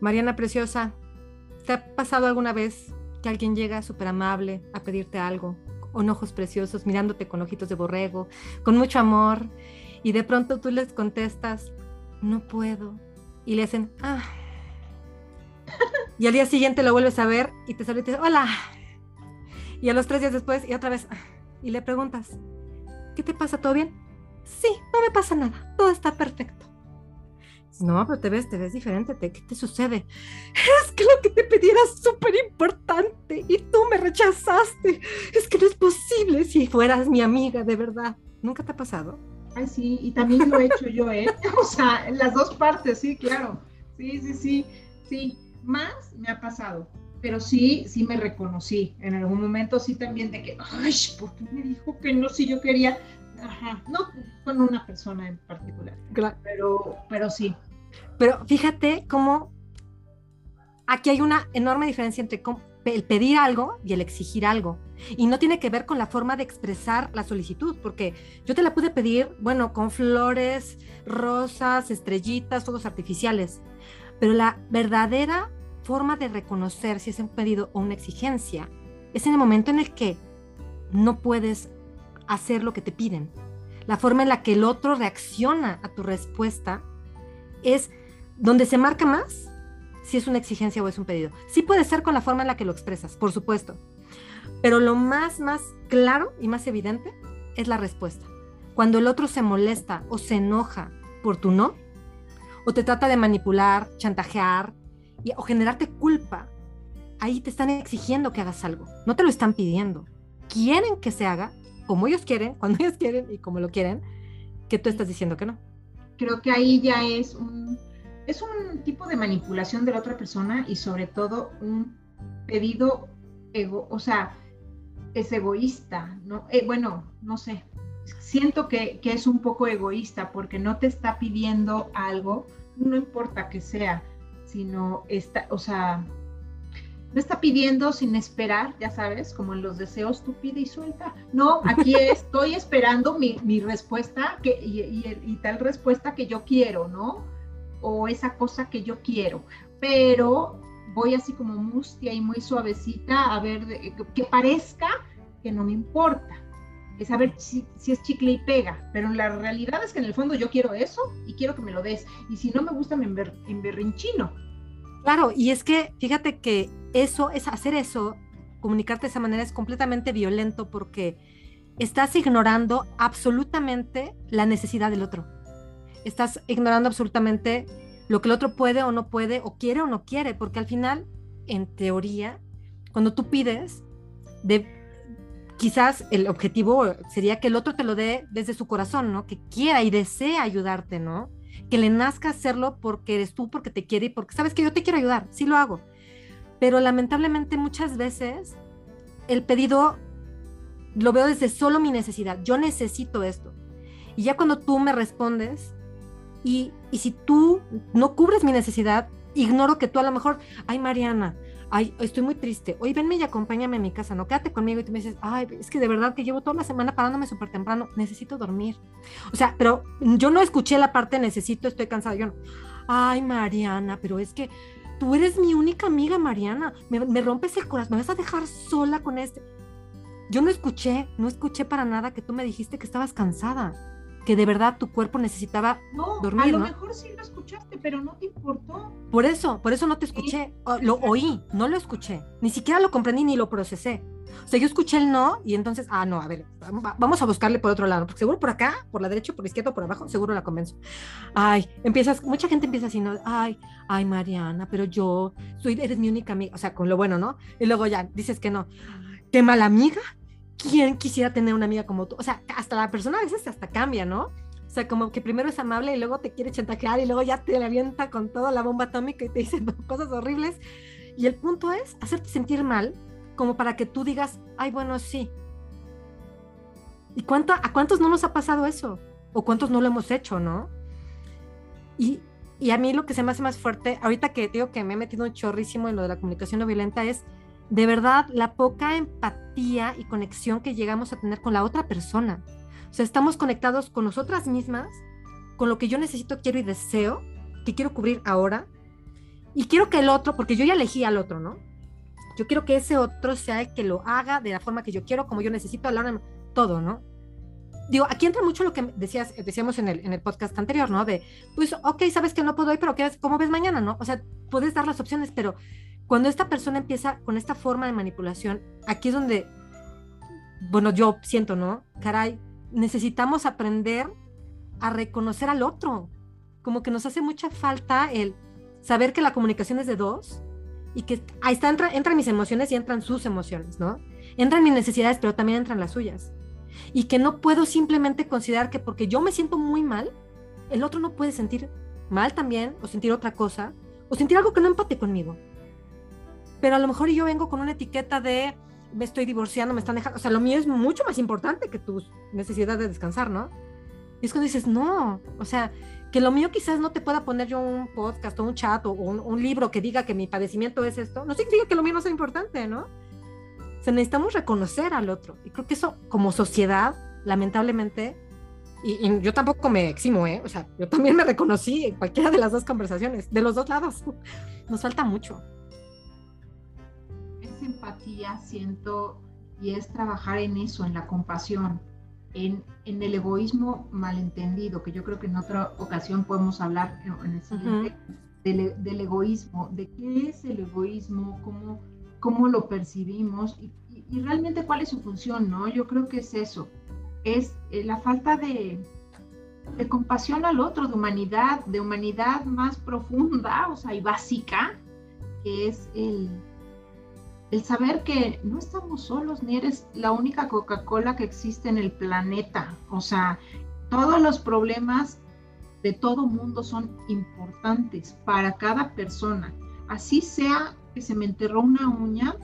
Mariana Preciosa, ¿te ha pasado alguna vez que alguien llega súper amable a pedirte algo, con ojos preciosos, mirándote con ojitos de borrego, con mucho amor, y de pronto tú les contestas, no puedo, y le hacen, ah. Y al día siguiente lo vuelves a ver y te sale y te dice, hola. Y a los tres días después, y otra vez, ah, y le preguntas, ¿qué te pasa? ¿Todo bien? Sí, no me pasa nada, todo está perfecto. No, pero te ves, te ves diferente, ¿qué te sucede? Es que lo que te pedí era súper importante y tú me rechazaste. Es que no es posible si fueras mi amiga, de verdad. ¿Nunca te ha pasado? Ay, sí, y también lo he hecho yo, ¿eh? O sea, en las dos partes, sí, claro. Sí, sí, sí, sí. Más me ha pasado, pero sí, sí me reconocí. En algún momento sí también de que, ay, ¿por qué me dijo que no si yo quería? Ajá, no con una persona en particular. Claro. Pero, pero sí. Pero fíjate cómo aquí hay una enorme diferencia entre el pedir algo y el exigir algo. Y no tiene que ver con la forma de expresar la solicitud, porque yo te la pude pedir, bueno, con flores, rosas, estrellitas, fuegos artificiales. Pero la verdadera forma de reconocer si es un pedido o una exigencia es en el momento en el que no puedes hacer lo que te piden. La forma en la que el otro reacciona a tu respuesta es donde se marca más si es una exigencia o es un pedido. Sí puede ser con la forma en la que lo expresas, por supuesto. Pero lo más, más claro y más evidente es la respuesta. Cuando el otro se molesta o se enoja por tu no, o te trata de manipular, chantajear o generarte culpa, ahí te están exigiendo que hagas algo. No te lo están pidiendo. Quieren que se haga como ellos quieren, cuando ellos quieren y como lo quieren, que tú estás diciendo que no. Creo que ahí ya es un, es un tipo de manipulación de la otra persona y sobre todo un pedido ego, o sea, es egoísta, ¿no? Eh, bueno, no sé, siento que, que, es un poco egoísta porque no te está pidiendo algo, no importa que sea, sino está, o sea, no está pidiendo sin esperar, ya sabes, como en los deseos tú pide y suelta. No, aquí estoy esperando mi, mi respuesta que, y, y, tal respuesta que yo quiero, ¿no? O esa cosa que yo quiero. Pero voy así como mustia y muy suavecita a ver que parezca que no me importa. Es saber si, si, es chicle y pega, pero la realidad es que en el fondo yo quiero eso y quiero que me lo des. Y si no me gusta, me emberrinchino. Claro, y es que fíjate que eso, es hacer eso, comunicarte de esa manera es completamente violento porque estás ignorando absolutamente la necesidad del otro. Estás ignorando absolutamente lo que el otro puede o no puede, o quiere o no quiere, porque al final, en teoría, cuando tú pides, de, quizás el objetivo sería que el otro te lo dé desde su corazón, ¿no? Que quiera y desea ayudarte, ¿no? que le nazca hacerlo porque eres tú, porque te quiere y porque sabes que yo te quiero ayudar, sí lo hago. Pero lamentablemente muchas veces el pedido lo veo desde solo mi necesidad, yo necesito esto. Y ya cuando tú me respondes y, si tú no cubres mi necesidad, ignoro que tú a lo mejor, ay Mariana, ay, estoy muy triste, oye, venme y acompáñame a mi casa, no, quédate conmigo y tú me dices, ay, es que de verdad que llevo toda la semana parándome súper temprano, necesito dormir. O sea, pero yo no escuché la parte necesito, estoy cansada, yo no, ay, Mariana, pero es que tú eres mi única amiga, Mariana, me rompes el corazón, me vas a dejar sola con este. Yo no escuché, no escuché para nada que tú me dijiste que estabas cansada que de verdad tu cuerpo necesitaba no, dormir. A lo mejor sí lo escuchaste, pero no te importó. Por eso, por eso no te escuché. Lo oí, no lo escuché. Ni siquiera lo comprendí ni lo procesé. O sea, yo escuché el no y entonces, ah, no, a ver, vamos a buscarle por otro lado, porque seguro por acá, por la derecha, por la izquierda, por abajo, seguro la convenzo. Ay, empiezas, mucha gente empieza así, ¿no? Ay, ay, Mariana, pero yo soy, eres mi única amiga, o sea, con lo bueno, ¿no? Y luego ya dices que no. ¿Qué mala amiga? ¿Quién quisiera tener una amiga como tú? O sea, hasta la persona a veces hasta cambia, ¿no? O sea, como que primero es amable y luego te quiere chantajear y luego ya te la avienta con toda la bomba atómica y te dice cosas horribles. Y el punto es hacerte sentir mal como para que tú digas, ay, bueno, sí. ¿Y cuánto, a cuántos no nos ha pasado eso? ¿O cuántos no lo hemos hecho, no? Y, y a mí lo que se me hace más fuerte, ahorita que digo que me he metido un chorrísimo en lo de la comunicación no violenta, es de verdad la poca empatía y conexión que llegamos a tener con la otra persona. O sea, estamos conectados con nosotras mismas, con lo que yo necesito, quiero y deseo, que quiero cubrir ahora. Y quiero que el otro, porque yo ya elegí al otro, ¿no? Yo quiero que ese otro sea el que lo haga de la forma que yo quiero, como yo necesito, a la todo, ¿no? Digo, aquí entra mucho lo que decías, decíamos en el, en el podcast anterior, ¿no? De, pues, ok, sabes que no puedo hoy, pero ¿qué, ¿cómo ves mañana, no? O sea, puedes dar las opciones, pero cuando esta persona empieza con esta forma de manipulación, aquí es donde, bueno, yo siento, ¿no? Caray, necesitamos aprender a reconocer al otro. Como que nos hace mucha falta el saber que la comunicación es de dos y que ahí está, entra, entran mis emociones y entran sus emociones, ¿no? Entran mis necesidades, pero también entran las suyas. Y que no puedo simplemente considerar que porque yo me siento muy mal, el otro no puede sentir mal también, o sentir otra cosa, o sentir algo que no empate conmigo. Pero a lo mejor yo vengo con una etiqueta de me estoy divorciando, me están dejando, o sea, lo mío es mucho más importante que tu necesidad de descansar, ¿no? Y es cuando dices, no, o sea, que lo mío quizás no te pueda poner yo un podcast o un chat o un, libro que diga que mi padecimiento es esto, no significa que lo mío no sea importante, ¿no? O sea, necesitamos reconocer al otro. Y creo que eso, como sociedad, lamentablemente, y, yo tampoco me eximo, ¿eh? O sea, yo también me reconocí en cualquiera de las dos conversaciones, de los dos lados. Nos falta mucho. Empatía, siento, y es trabajar en eso, en la compasión en, el egoísmo malentendido, que yo creo que en otra ocasión podemos hablar en el siguiente, del, egoísmo, de qué es el egoísmo, cómo, cómo lo percibimos y, realmente cuál es su función, ¿no? Yo creo que es eso, es eh, la falta de, de compasión al otro, de humanidad, de humanidad más profunda, o sea, y básica, que es el, el saber que no estamos solos, ni eres la única Coca-Cola que existe en el planeta. O sea, todos los problemas de todo mundo son importantes para cada persona. Así sea que se me enterró una uña,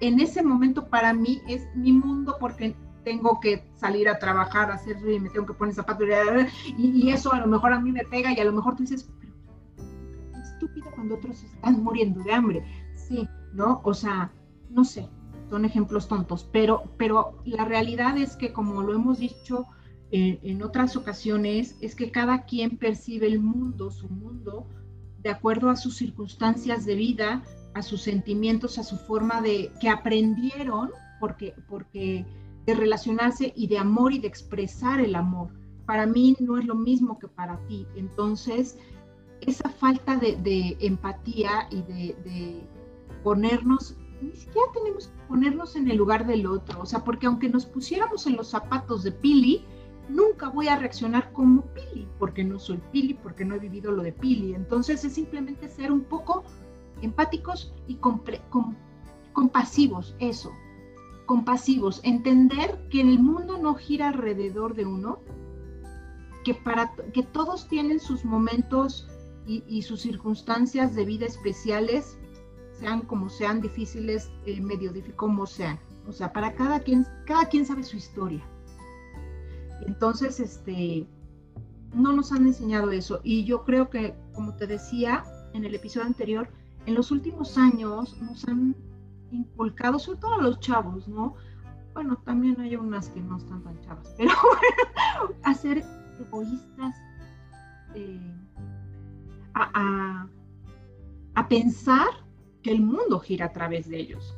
en ese momento para mí es mi mundo porque tengo que salir a trabajar, hacer y me tengo que poner zapatos y, y, eso a lo mejor a mí me pega y a lo mejor tú dices, pero estúpido cuando otros están muriendo de hambre. Sí, ¿no? O sea, no sé, son ejemplos tontos, pero, pero la realidad es que como lo hemos dicho eh, en otras ocasiones, es que cada quien percibe el mundo, su mundo, de acuerdo a sus circunstancias de vida, a sus sentimientos, a su forma de que aprendieron, porque, porque de relacionarse y de amor y de expresar el amor. Para mí no es lo mismo que para ti. Entonces, esa falta de, empatía y de ponernos, ni siquiera tenemos que ponernos en el lugar del otro, o sea, porque aunque nos pusiéramos en los zapatos de Pili, nunca voy a reaccionar como Pili, porque no soy Pili, porque no he vivido lo de Pili. Entonces es simplemente ser un poco empáticos y compasivos, eso, compasivos, entender que el mundo no gira alrededor de uno, que, para, que todos tienen sus momentos y, y sus circunstancias de vida especiales sean como sean difíciles, eh, medio como sean. O sea, para cada quien, cada quien sabe su historia. Entonces, este, no nos han enseñado eso. Y yo creo que, como te decía en el episodio anterior, en los últimos años nos han inculcado, sobre todo a los chavos, ¿no? Bueno, también hay unas que no están tan chavas, pero bueno, a ser egoístas, eh, a, a pensar que el mundo gira a través de ellos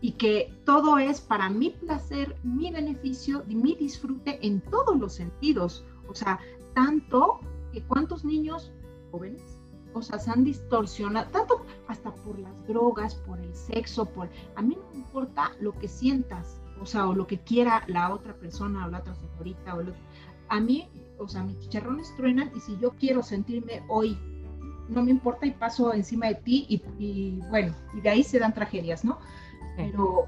y que todo es para mi placer, mi beneficio y mi disfrute en todos los sentidos. O sea, tanto que cuántos niños jóvenes, o sea, se han distorsionado, tanto hasta por las drogas, por el sexo, por... A mí no me importa lo que sientas, o sea, o lo que quiera la otra persona o la otra señorita o A mí, o sea, mis chicharrones truenan y si yo quiero sentirme hoy no me importa y paso encima de ti y, bueno, y de ahí se dan tragedias, ¿no? Pero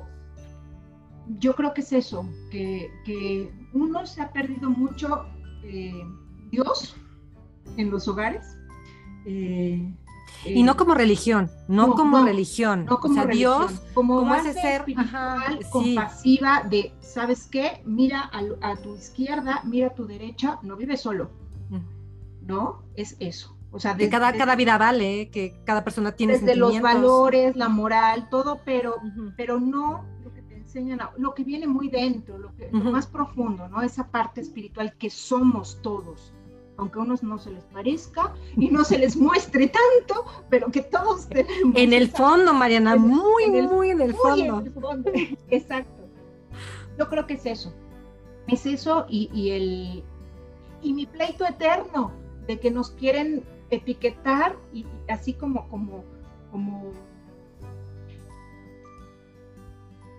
yo creo que es eso, que, uno se ha perdido mucho eh, Dios en los hogares. Eh, y no como religión, no, como religión. No como Dios como, ese ser compasiva de, ¿sabes qué? Mira a, tu izquierda, mira a tu derecha, no vive solo. Mm. ¿No? Es eso. O sea, de, cada, cada vida vale, que cada persona tiene desde los valores, la moral, todo, pero, pero no lo que te enseñan, lo que viene muy dentro, lo, que, más profundo, ¿no? Esa parte espiritual que somos todos. aunque a unos no se les parezca y no se les muestre tanto, pero que todos tenemos. En el fondo, Mariana, muy, muy en el fondo. En el fondo. Exacto. Yo creo que es eso. Es eso y, el y mi pleito eterno de que nos quieren etiquetar y, así como como como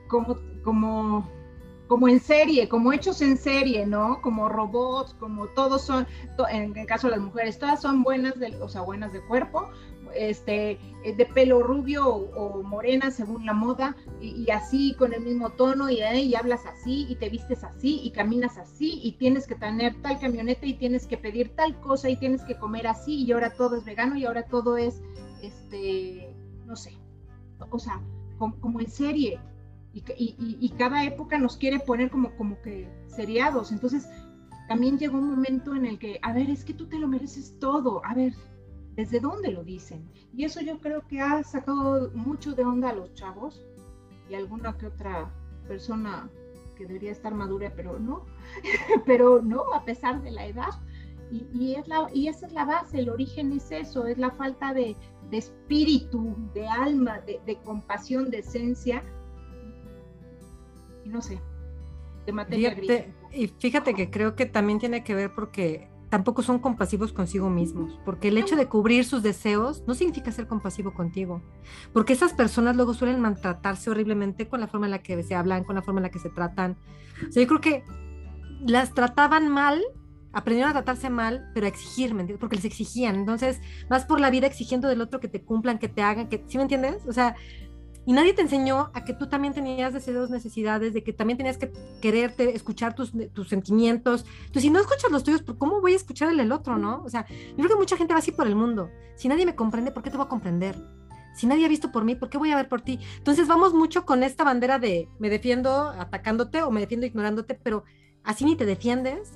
como como como en serie, como hechos en serie, ¿no? Como robots, como todos son, en el caso de las mujeres, todas son buenas, de, o sea, buenas de cuerpo, este, eh, de pelo rubio o, morena según la moda, y, así con el mismo tono, y, eh, hablas así, y te vistes así, y caminas así, y tienes que tener tal camioneta, y tienes que pedir tal cosa, y tienes que comer así, y ahora todo es vegano, y ahora todo es, este, no sé, o sea, como en serie, y, cada época nos quiere poner como, como que seriados. Entonces, también llegó un momento en el que, a ver, es que tú te lo mereces todo, a ver, ¿desde dónde lo dicen? Y eso yo creo que ha sacado mucho de onda a los chavos y alguna que otra persona que debería estar madura, pero no, pero no, a pesar de la edad. Y, es la, y esa es la base, el origen es eso, es la falta de, espíritu, de alma, de, de compasión, de esencia, y no sé, de materia Y fíjate que creo que también tiene que ver porque tampoco son compasivos consigo mismos, porque el hecho de cubrir sus deseos no significa ser compasivo contigo, porque esas personas luego suelen maltratarse horriblemente con la forma en la que se hablan, con la forma en la que se tratan. O sea, yo creo que las trataban mal, aprendieron a tratarse mal, pero a exigirme, porque les exigían. Entonces, vas por la vida exigiendo del otro que te cumplan, que te hagan, que, ¿sí me entiendes? O sea, y nadie te enseñó a que tú también tenías deseos, necesidades, de que también tenías que quererte, escuchar tus, tus sentimientos. Entonces, si no escuchas los tuyos, ¿cómo voy a escuchar el del otro, no? O sea, yo creo que mucha gente va así por el mundo. Si nadie me comprende, ¿por qué te voy a comprender? Si nadie ha visto por mí, ¿por qué voy a ver por ti? Entonces, vamos mucho con esta bandera de me defiendo atacándote o me defiendo ignorándote, pero así ni te defiendes,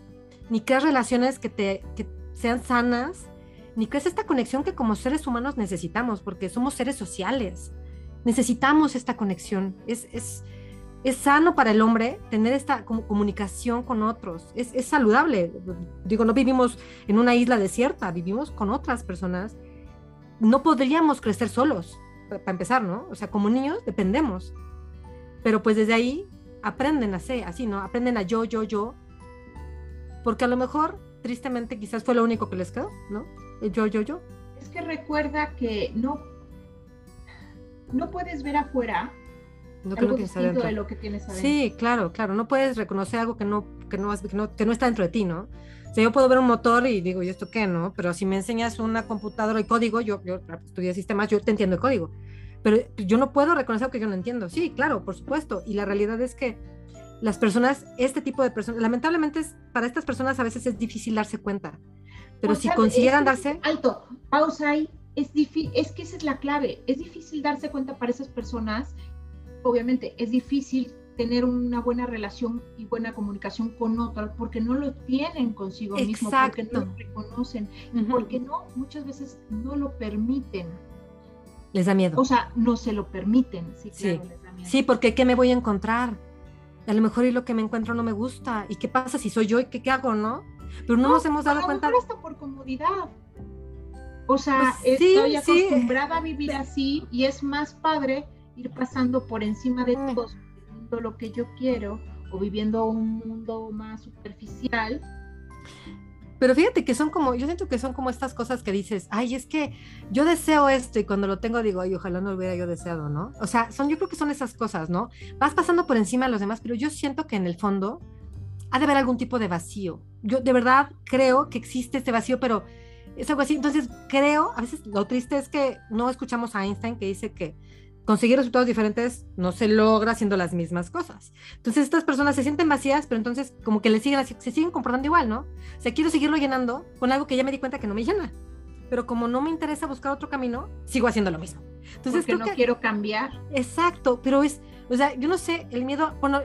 ni creas relaciones que, te, que sean sanas, ni creas esta conexión que como seres humanos necesitamos, porque somos seres sociales necesitamos esta conexión. Es, es, es sano para el hombre tener esta comunicación con otros. Es, es, saludable. Digo, no vivimos en una isla desierta, vivimos con otras personas. No podríamos crecer solos, para empezar, ¿no? O sea, como niños dependemos. Pero pues desde ahí aprenden a ser así, ¿no? Aprenden a yo, yo, yo. Porque a lo mejor, tristemente, quizás fue lo único que les quedó, ¿no? Yo, yo, yo. Es que recuerda que no no puedes ver afuera lo que no de lo que tienes adentro. Sí, claro, claro. No puedes reconocer algo que no, que no, que no, está dentro de ti, ¿no? O sea, yo puedo ver un motor y digo, ¿y esto qué, no? Pero si me enseñas una computadora y código, yo, yo estudié sistemas, yo te entiendo el código. Pero yo no puedo reconocer algo que yo no entiendo. Sí, claro, por supuesto. Y la realidad es que las personas, este tipo de personas, lamentablemente es, para estas personas a veces es difícil darse cuenta. Pero si consiguieran darse... Alto, pausa ahí es, es que esa es la clave. Es difícil darse cuenta para esas personas. Obviamente, es difícil tener una buena relación y buena comunicación con otras porque no lo tienen consigo mismo, porque no lo reconocen y porque no, muchas veces no lo permiten. Les da miedo. O sea, no se lo permiten, sí, sí. Sí, porque ¿qué me voy a encontrar? A lo mejor y lo que me encuentro no me gusta. ¿Y qué pasa si soy yo y qué, qué hago, no? Pero no, nos hemos dado cuenta. Hasta por comodidad. O sea, pues estoy acostumbrada a vivir así y es más padre ir pasando por encima de mm. todos, viviendo lo que yo quiero o viviendo un mundo más superficial. Pero fíjate que son como, yo siento que son como estas cosas que dices, ay, es que yo deseo esto y cuando lo tengo digo, ay, ojalá no lo hubiera yo deseado, ¿no? O sea, son, yo creo que son esas cosas, ¿no? Vas pasando por encima de los demás, pero yo siento que en el fondo ha de haber algún tipo de vacío. Yo de verdad creo que existe este vacío, pero es algo así. Entonces, creo, a veces lo triste es que no escuchamos a Einstein que dice que conseguir resultados diferentes no se logra haciendo las mismas cosas. Entonces, estas personas se sienten vacías, pero entonces como que le siguen, se siguen comportando igual, ¿no? O sea, quiero seguirlo llenando con algo que ya me di cuenta que no me llena. Pero como no me interesa buscar otro camino, sigo haciendo lo mismo. Entonces, Porque no quiero cambiar. Exacto, pero es, o sea, yo no sé, el miedo, bueno,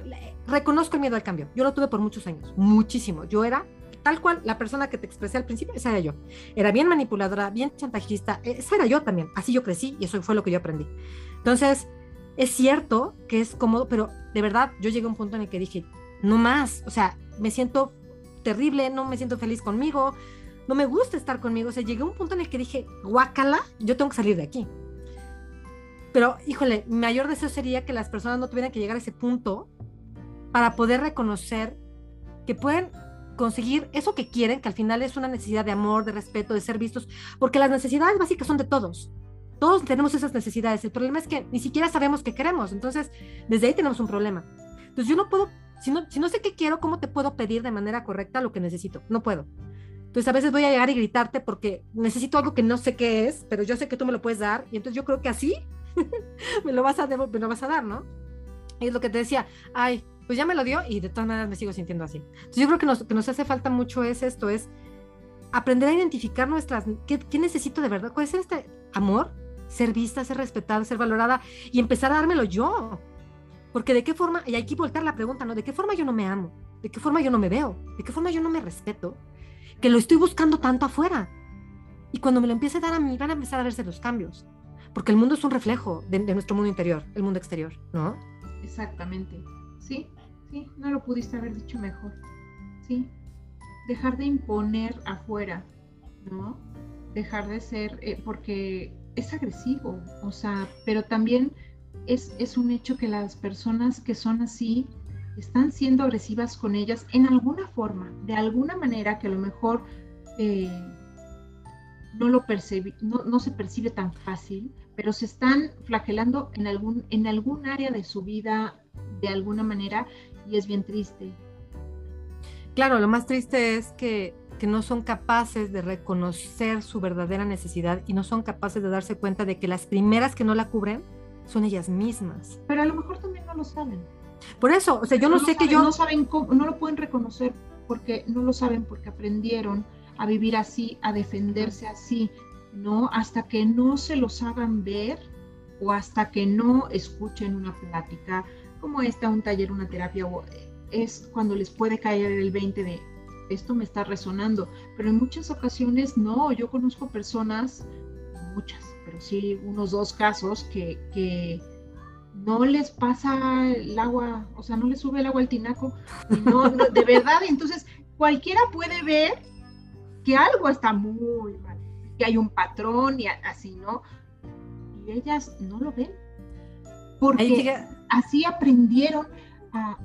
reconozco el miedo al cambio. Yo lo tuve por muchos años, muchísimo. Yo era tal cual la persona que te expresé al principio, esa era yo. Era bien manipuladora, bien chantajista, e, esa era yo también. Así yo crecí y eso fue lo que yo aprendí. Entonces, es cierto que es cómodo, pero de verdad yo llegué a un punto en el que dije, no más, o sea, me siento terrible, no me siento feliz conmigo, no me gusta estar conmigo. O sea, llegué a un punto en el que dije, guácala, yo tengo que salir de aquí. Pero, híjole, mi mayor deseo sería que las personas no tuvieran que llegar a ese punto para poder reconocer que pueden conseguir eso que quieren, que al final es una necesidad de amor, de respeto, de ser vistos, porque las necesidades básicas son de todos. Todos tenemos esas necesidades. El problema es que ni siquiera sabemos qué queremos. Entonces, desde ahí tenemos un problema. Entonces, yo no puedo, si no, si no sé qué quiero, ¿cómo te puedo pedir de manera correcta lo que necesito? No puedo. Entonces, a veces voy a llegar y gritarte porque necesito algo que no sé qué es, pero yo sé que tú me lo puedes dar. Y entonces yo creo que así me, lo vas a, me lo vas a dar, ¿no? Y es lo que te decía, ay, pues ya me lo dio y de todas maneras me sigo sintiendo así. Entonces yo creo que nos, que nos hace falta mucho es esto, es aprender a identificar nuestras, ¿qué, qué necesito de verdad? ¿Cuál es este amor? Ser vista, ser respetada, ser valorada y empezar a dármelo yo. Porque de qué forma, y hay que voltear la pregunta, ¿no? ¿De qué forma yo no me amo? ¿De qué forma yo no me veo? ¿De qué forma yo no me respeto? Que lo estoy buscando tanto afuera. Y cuando me lo empiece a dar a mí, van a empezar a verse los cambios porque el mundo es un reflejo de, nuestro mundo interior, el mundo exterior, ¿no? Exactamente, sí, sí, no lo pudiste haber dicho mejor, sí, dejar de imponer afuera, ¿no? Dejar de ser, eh, porque es agresivo, o sea, pero también es, es un hecho que las personas que son así están siendo agresivas con ellas en alguna forma, de alguna manera que a lo mejor... Eh, no lo percibe, no, no, se percibe tan fácil, pero se están flagelando en algún, en algún área de su vida de alguna manera y es bien triste. Claro, lo más triste es que, que no son capaces de reconocer su verdadera necesidad y no son capaces de darse cuenta de que las primeras que no la cubren son ellas mismas. Pero a lo mejor también no lo saben. Por eso, o sea, yo no, sé que yo... No saben cómo, no lo pueden reconocer porque no lo saben porque aprendieron a vivir así, a defenderse así, ¿no? Hasta que no se los hagan ver o hasta que no escuchen una plática como esta, un taller, una terapia, es cuando les puede caer el 20 de esto me está resonando, pero en muchas ocasiones no, yo conozco personas, muchas, pero sí unos dos casos que, que no les pasa el agua, o sea, no les sube el agua al tinaco, no, de verdad, entonces cualquiera puede ver que algo está muy mal, que hay un patrón y así, ¿no? Y ellas no lo ven, porque así aprendieron a,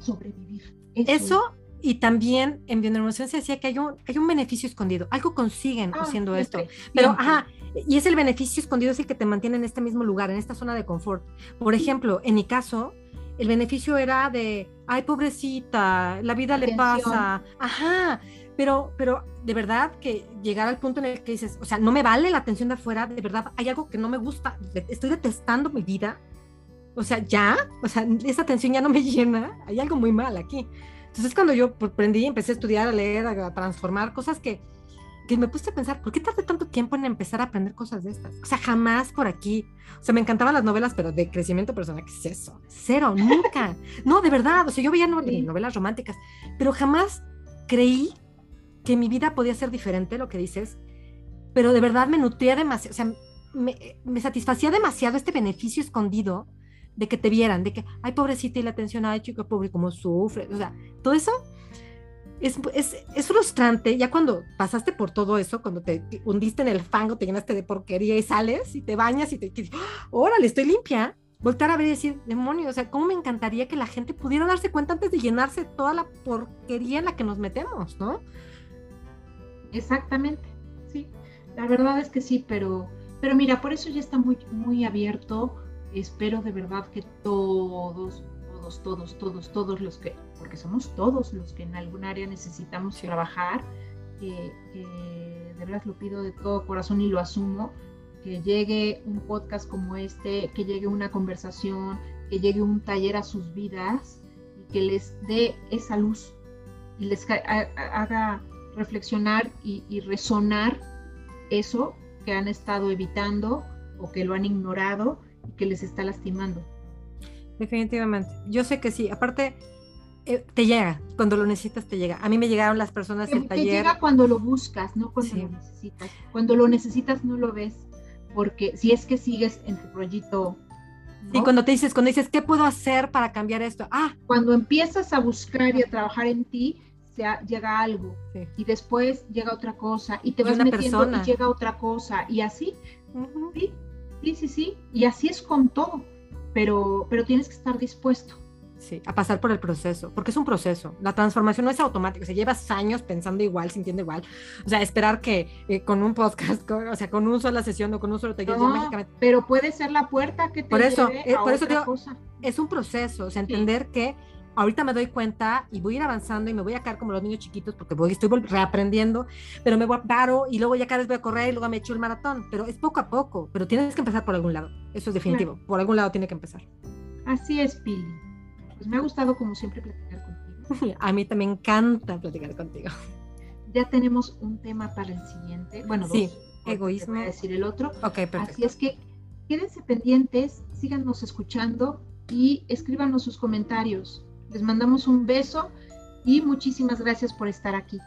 sobrevivir. Eso, y también en bioneuroemoción se decía que hay un, hay un beneficio escondido, algo consiguen ah, haciendo esto, pero ajá, y es el beneficio escondido es el que te mantiene en este mismo lugar, en esta zona de confort. Por ejemplo, en mi caso, el beneficio era de, ay, pobrecita, la vida le pasa, ajá, pero, pero de verdad que llegar al punto en el que dices, o sea, no me vale la atención de afuera, de verdad hay algo que no me gusta, estoy detestando mi vida, o sea, ya, o sea, esa atención ya no me llena, hay algo muy mal aquí. Entonces cuando yo aprendí, empecé a estudiar, a leer, a transformar cosas que, que me puse a pensar, ¿por qué tardé tanto tiempo en empezar a aprender cosas de estas? O sea, jamás por aquí. O sea, me encantaban las novelas, pero de crecimiento personal, ¿qué es eso? Cero, nunca. No, de verdad. O sea, yo veía novelas románticas, pero jamás creí que mi vida podía ser diferente, lo que dices, pero de verdad me nutría demasiado, o sea, me, satisfacía demasiado este beneficio escondido de que te vieran, de que, ay, pobrecita, y la atención, ay, chico, pobre, cómo sufre, o sea, todo eso es, es, frustrante, ya cuando pasaste por todo eso, cuando te hundiste en el fango, te llenaste de porquería y sales y te bañas y te dices, órale, estoy limpia, voltar a ver y decir, demonio, o sea, ¿cómo me encantaría que la gente pudiera darse cuenta antes de llenarse toda la porquería en la que nos metemos, ¿no? Exactamente, sí. La verdad es que sí, pero, pero mira, por eso ya está muy, muy abierto. Espero de verdad que todos, todos, todos, todos, todos los que, porque somos todos los que en algún área necesitamos trabajar, que, de verdad lo pido de todo corazón y lo asumo, que llegue un podcast como este, que llegue una conversación, que llegue un taller a sus vidas y que les dé esa luz y les haga reflexionar y, resonar eso que han estado evitando o que lo han ignorado y que les está lastimando. Definitivamente. Yo sé que sí. Aparte, eh, te llega. Cuando lo necesitas, te llega. A mí me llegaron las personas del taller. Te llega cuando lo buscas, no cuando lo necesitas. Cuando lo necesitas, no lo ves. Porque si es que sigues en tu proyecto. Y cuando te dices, cuando dices, ¿qué puedo hacer para cambiar esto? Ah. Cuando empiezas a buscar y a trabajar en ti, llega algo Sí. y después llega otra cosa y te Y vas una metiendo persona. y llega otra cosa y así, sí, sí, sí, sí, y así es con todo, pero, pero tienes que estar dispuesto. Sí, a pasar por el proceso, porque es un proceso. La transformación no es automática, o sea, llevas años pensando igual, sintiendo igual. O sea, esperar que eh, con un podcast, con- o sea, con una sola sesión o con un solo taller, No, mágicamente- pero puede ser la puerta que te Por eso, lleve eh, a por eso digo, cosa. es un proceso, o sea, entender que ahorita me doy cuenta y voy a ir avanzando y me voy a caer como los niños chiquitos porque voy, estoy reaprendiendo, pero me voy, paro y luego ya cada vez voy a correr y luego me echo el maratón, pero es poco a poco, pero tienes que empezar por algún lado, eso es definitivo, por algún lado tiene que empezar. Así es, Pili. Pues me ha gustado como siempre platicar contigo. A mí también me encanta platicar contigo. Ya tenemos un tema para el siguiente. Bueno, dos. Egoísmo. voy a decir el otro. Ok, perfecto. Así es que quédense pendientes, síganos escuchando y escríbanos sus comentarios. Les mandamos un beso y muchísimas gracias por estar aquí.